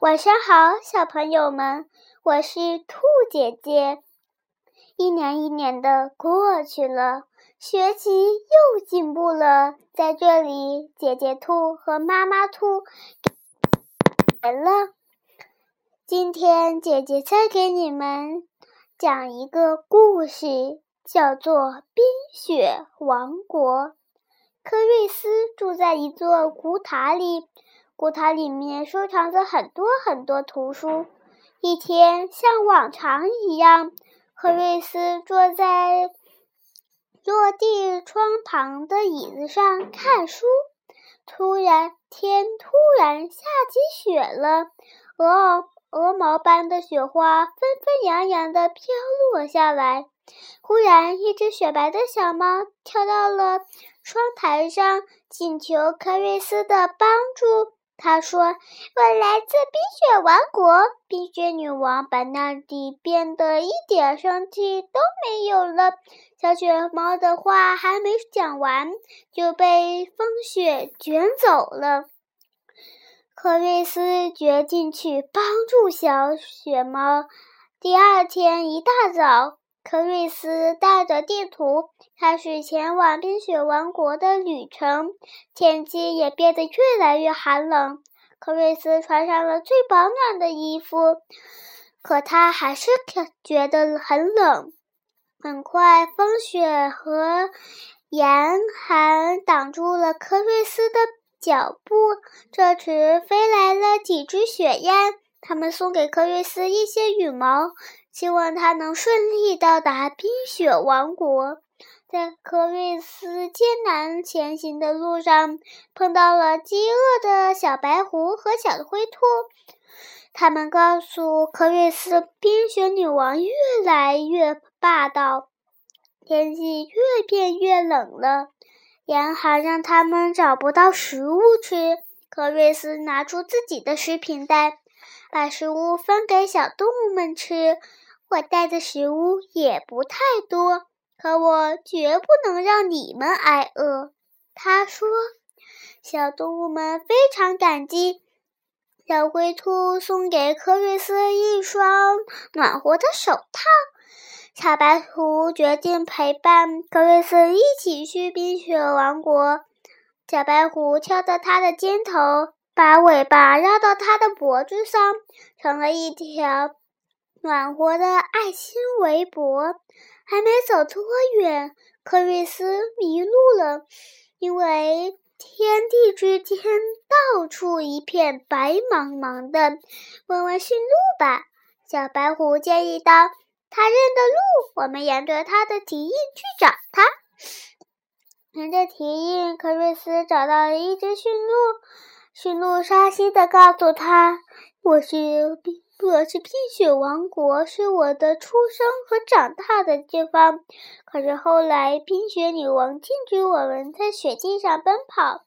晚上好，小朋友们，我是兔姐姐。一年一年的过去了，学习又进步了。在这里，姐姐兔和妈妈兔来了。今天，姐姐再给你们讲一个故事，叫做《冰雪王国》。科瑞斯住在一座古塔里。古塔里面收藏着很多很多图书。一天，像往常一样，克瑞斯坐在落地窗旁的椅子上看书。突然，天突然下起雪了，鹅鹅毛般的雪花纷纷扬扬地飘落下来。忽然，一只雪白的小猫跳到了窗台上，请求克瑞斯的帮助。他说：“我来自冰雪王国。”冰雪女王把那里变得一点生气都没有了。小雪猫的话还没讲完，就被风雪卷走了。克瑞斯决定去帮助小雪猫。第二天一大早。克瑞斯带着地图开始前往冰雪王国的旅程，天气也变得越来越寒冷。克瑞斯穿上了最保暖的衣服，可他还是觉得很冷。很快，风雪和严寒挡住了克瑞斯的脚步。这时，飞来了几只雪雁，他们送给克瑞斯一些羽毛。希望他能顺利到达冰雪王国。在科瑞斯艰难前行的路上，碰到了饥饿的小白狐和小灰兔。他们告诉科瑞斯，冰雪女王越来越霸道，天气越变越冷了，严寒让他们找不到食物吃。科瑞斯拿出自己的食品袋，把食物分给小动物们吃。我带的食物也不太多，可我绝不能让你们挨饿。”他说。小动物们非常感激。小灰兔送给科瑞斯一双暖和的手套。小白兔决定陪伴科瑞斯一起去冰雪王国。小白狐跳到他的肩头，把尾巴绕到他的脖子上，成了一条。暖和的爱心围脖，还没走多远，克瑞斯迷路了，因为天地之间到处一片白茫茫的。问问驯鹿吧，小白狐建议道：“它认得路，我们沿着它的蹄印去找它。”沿着蹄印，克瑞斯找到了一只驯鹿。驯鹿伤心地告诉他：“我是冰。”我是冰雪王国，是我的出生和长大的地方。可是后来，冰雪女王禁止我们在雪地上奔跑。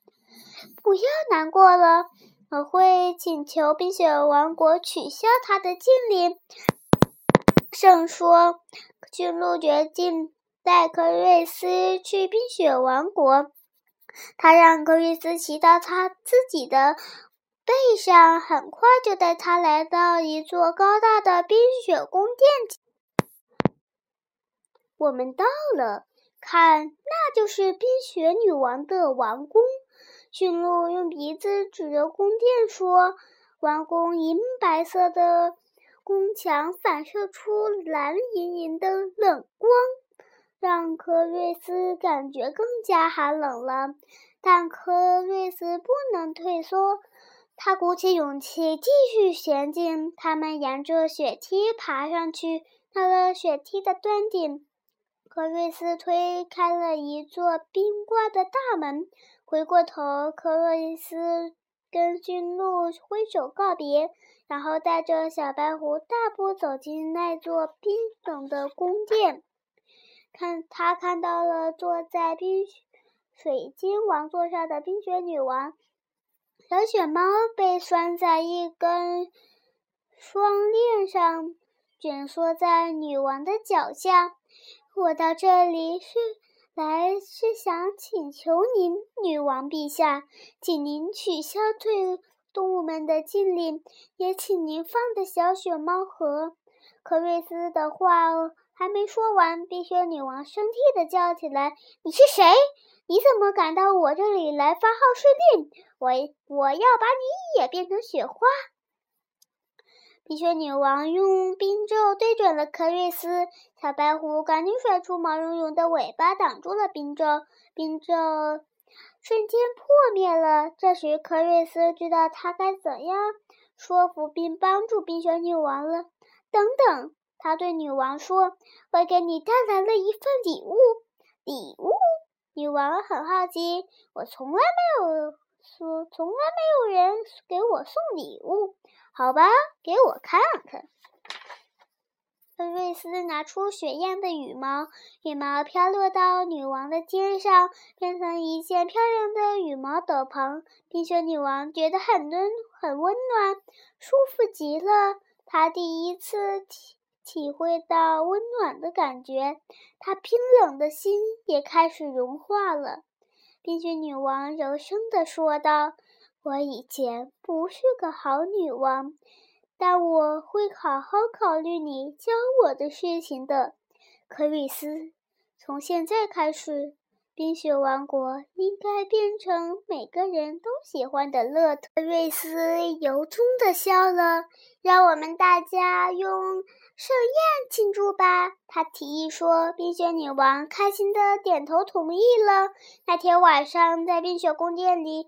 不要难过了，我会请求冰雪王国取消他的禁令。圣说，驯鹿决定带克瑞斯去冰雪王国。他让格瑞斯骑到他自己的。背上很快就带他来到一座高大的冰雪宫殿。我们到了，看，那就是冰雪女王的王宫。驯鹿用鼻子指着宫殿说：“王宫银白色的宫墙反射出蓝莹莹的冷光，让科瑞斯感觉更加寒冷了。但科瑞斯不能退缩。”他鼓起勇气继续前进。他们沿着雪梯爬上去，到了雪梯的端顶，科瑞斯推开了一座冰挂的大门。回过头，科瑞斯跟驯鹿挥手告别，然后带着小白狐大步走进那座冰冷的宫殿。看，他看到了坐在冰水晶王座上的冰雪女王。小雪猫被拴在一根双链上，蜷缩在女王的脚下。我到这里是来是想请求您，女王陛下，请您取消对动物们的禁令，也请您放的小雪猫和克瑞斯的话还没说完，冰雪女王生气的叫起来：“你是谁？你怎么敢到我这里来发号施令？我我要把你也变成雪花！”冰雪女王用冰咒对准了克瑞斯，小白狐赶紧甩出毛茸茸的尾巴挡住了冰咒，冰咒瞬间破灭了。这时，克瑞斯知道他该怎样说服并帮助冰雪女王了。等等，他对女王说：“我给你带来了一份礼物。”礼物？女王很好奇。我从来没有说，从来没有人给我送礼物。好吧，给我看看。菲瑞斯拿出雪样的羽毛，羽毛飘落到女王的肩上，变成一件漂亮的羽毛斗篷。冰雪女王觉得很温很温暖，舒服极了。她第一次体体会到温暖的感觉，她冰冷的心也开始融化了。冰雪女王柔声地说道。我以前不是个好女王，但我会好好考虑你教我的事情的，克里斯。从现在开始，冰雪王国应该变成每个人都喜欢的乐特。瑞斯由衷的笑了，让我们大家用盛宴庆祝吧。他提议说，冰雪女王开心的点头同意了。那天晚上，在冰雪宫殿里。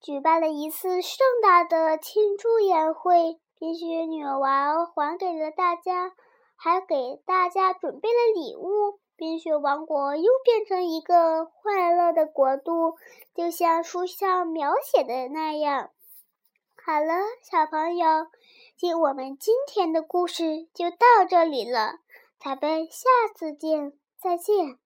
举办了一次盛大的庆祝宴会，冰雪女王还给了大家，还给大家准备了礼物。冰雪王国又变成一个快乐的国度，就像书上描写的那样。好了，小朋友，今我们今天的故事就到这里了，咱们下次见，再见。